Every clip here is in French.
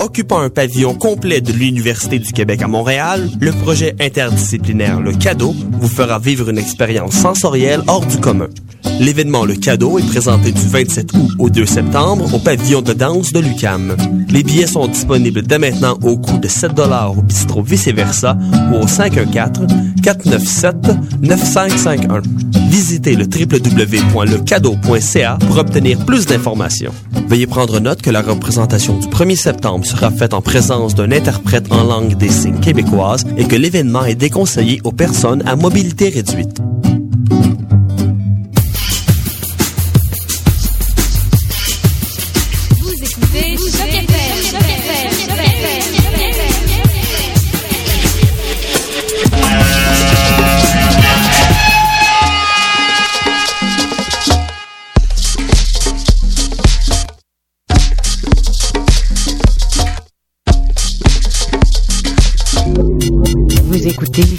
Occupant un pavillon complet de l'Université du Québec à Montréal, le projet interdisciplinaire Le Cadeau vous fera vivre une expérience sensorielle hors du commun. L'événement Le Cadeau est présenté du 27 août au 2 septembre au pavillon de danse de l'UCAM. Les billets sont disponibles dès maintenant au coût de 7 au bistrot vice-versa ou au 514-497-9551. Visitez le www.lecadeau.ca pour obtenir plus d'informations. Veuillez prendre note que la représentation du 1er septembre sera faite en présence d'un interprète en langue des signes québécoise et que l'événement est déconseillé aux personnes à mobilité réduite.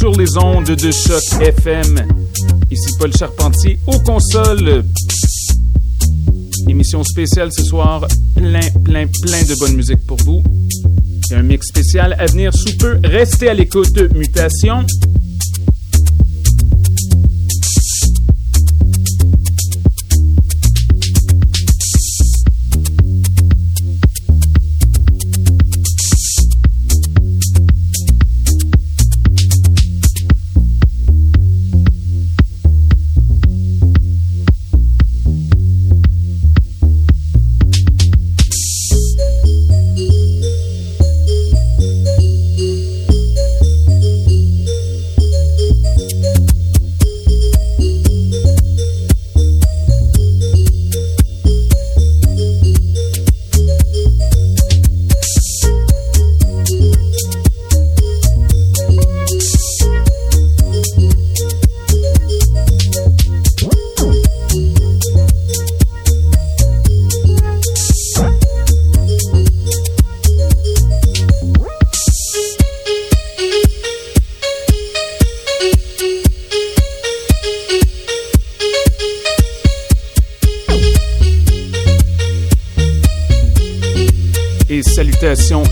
Sur les ondes de choc FM. Ici Paul Charpentier aux consoles. Émission spéciale ce soir, plein, plein, plein de bonne musique pour vous. A un mix spécial à venir sous peu. Restez à l'écoute. Mutation.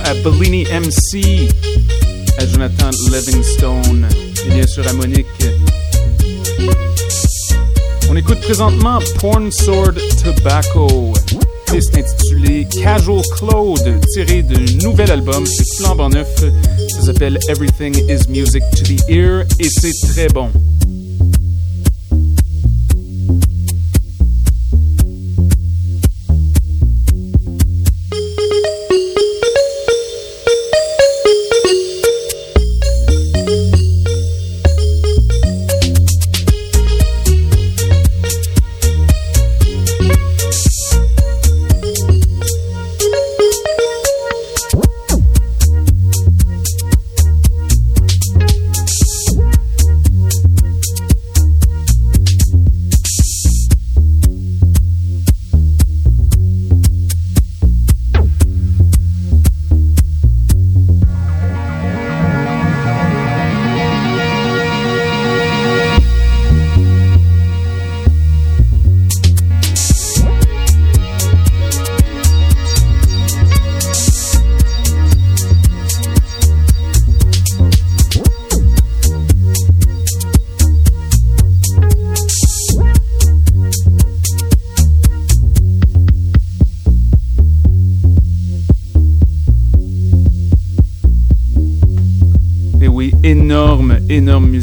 À Bellini MC, à Jonathan Livingstone et bien sûr à Monique. On écoute présentement Porn Sword Tobacco, piste intitulée Casual Claude, tiré d'un nouvel album, c'est flambant neuf, ça s'appelle Everything is Music to the Ear et c'est très bon.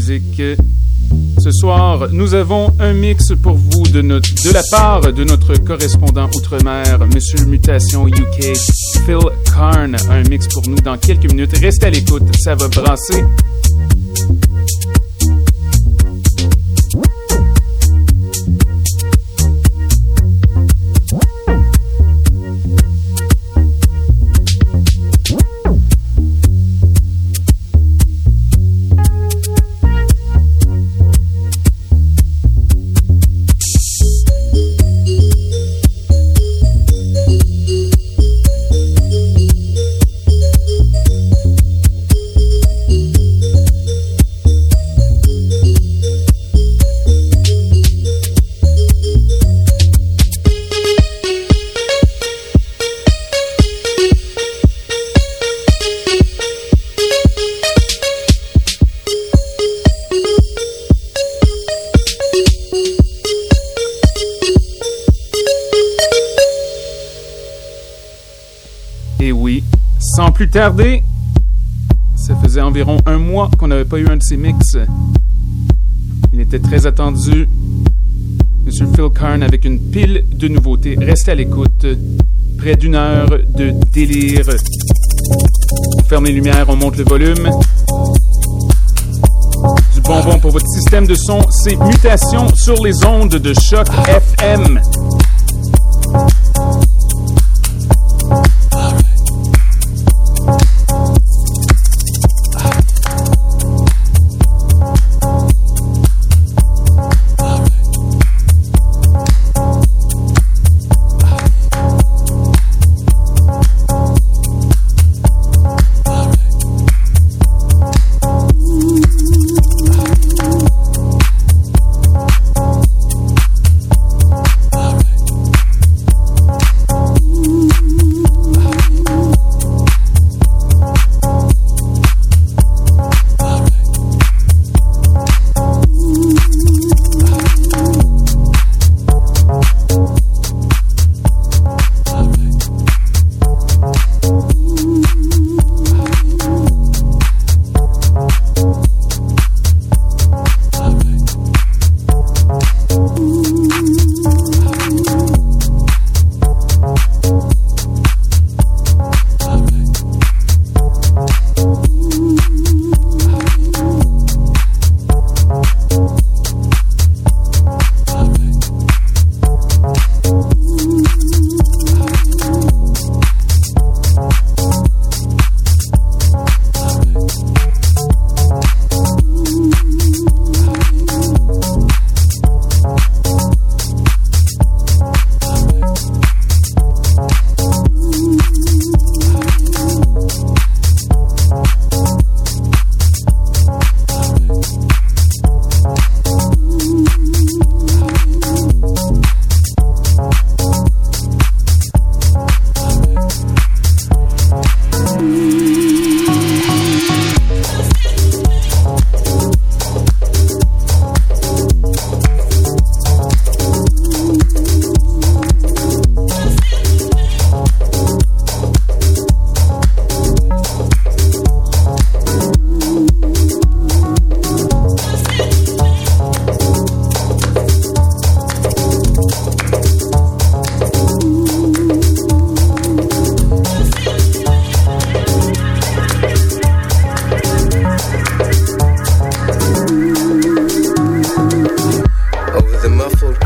Ce soir, nous avons un mix pour vous de, la part de notre correspondant outre-mer, Monsieur Mutation UK, Phil Karn. Un mix pour nous dans quelques minutes. Restez à l'écoute, ça va brasser. Tarder. Ça faisait environ un mois qu'on n'avait pas eu un de ces mix. Il était très attendu. Monsieur Phil Karn avec une pile de nouveautés. Restez à l'écoute. Près d'une heure de délire. On ferme les lumières, on monte le volume. Du bonbon pour votre système de son, c'est Mutation sur les ondes de choc FM.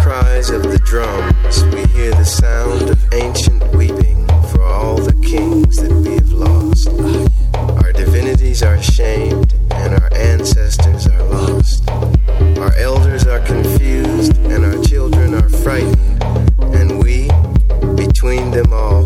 cries of the drums, we hear the sound of ancient weeping for all the kings that we have lost. Our divinities are shamed, and our ancestors are lost. Our elders are confused, and our children are frightened, and we, between them all,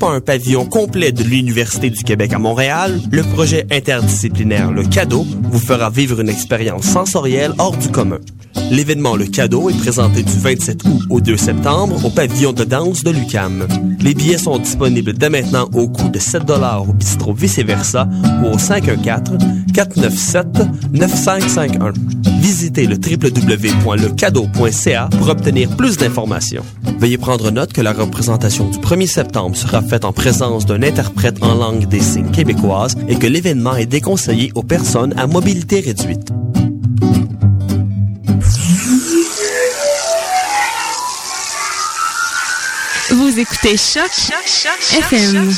Occupant un pavillon complet de l'Université du Québec à Montréal, le projet interdisciplinaire Le Cadeau vous fera vivre une expérience sensorielle hors du commun. L'événement Le Cadeau est présenté du 27 août au 2 septembre au pavillon de danse de l'UCAM. Les billets sont disponibles dès maintenant au coût de 7 au bistrot vice-versa ou au 514-497-9551. Visitez le www.lecadeau.ca pour obtenir plus d'informations. Veuillez prendre note que la représentation du 1er septembre sera faite en présence d'un interprète en langue des signes québécoise et que l'événement est déconseillé aux personnes à mobilité réduite. Écoutez Choc, FM.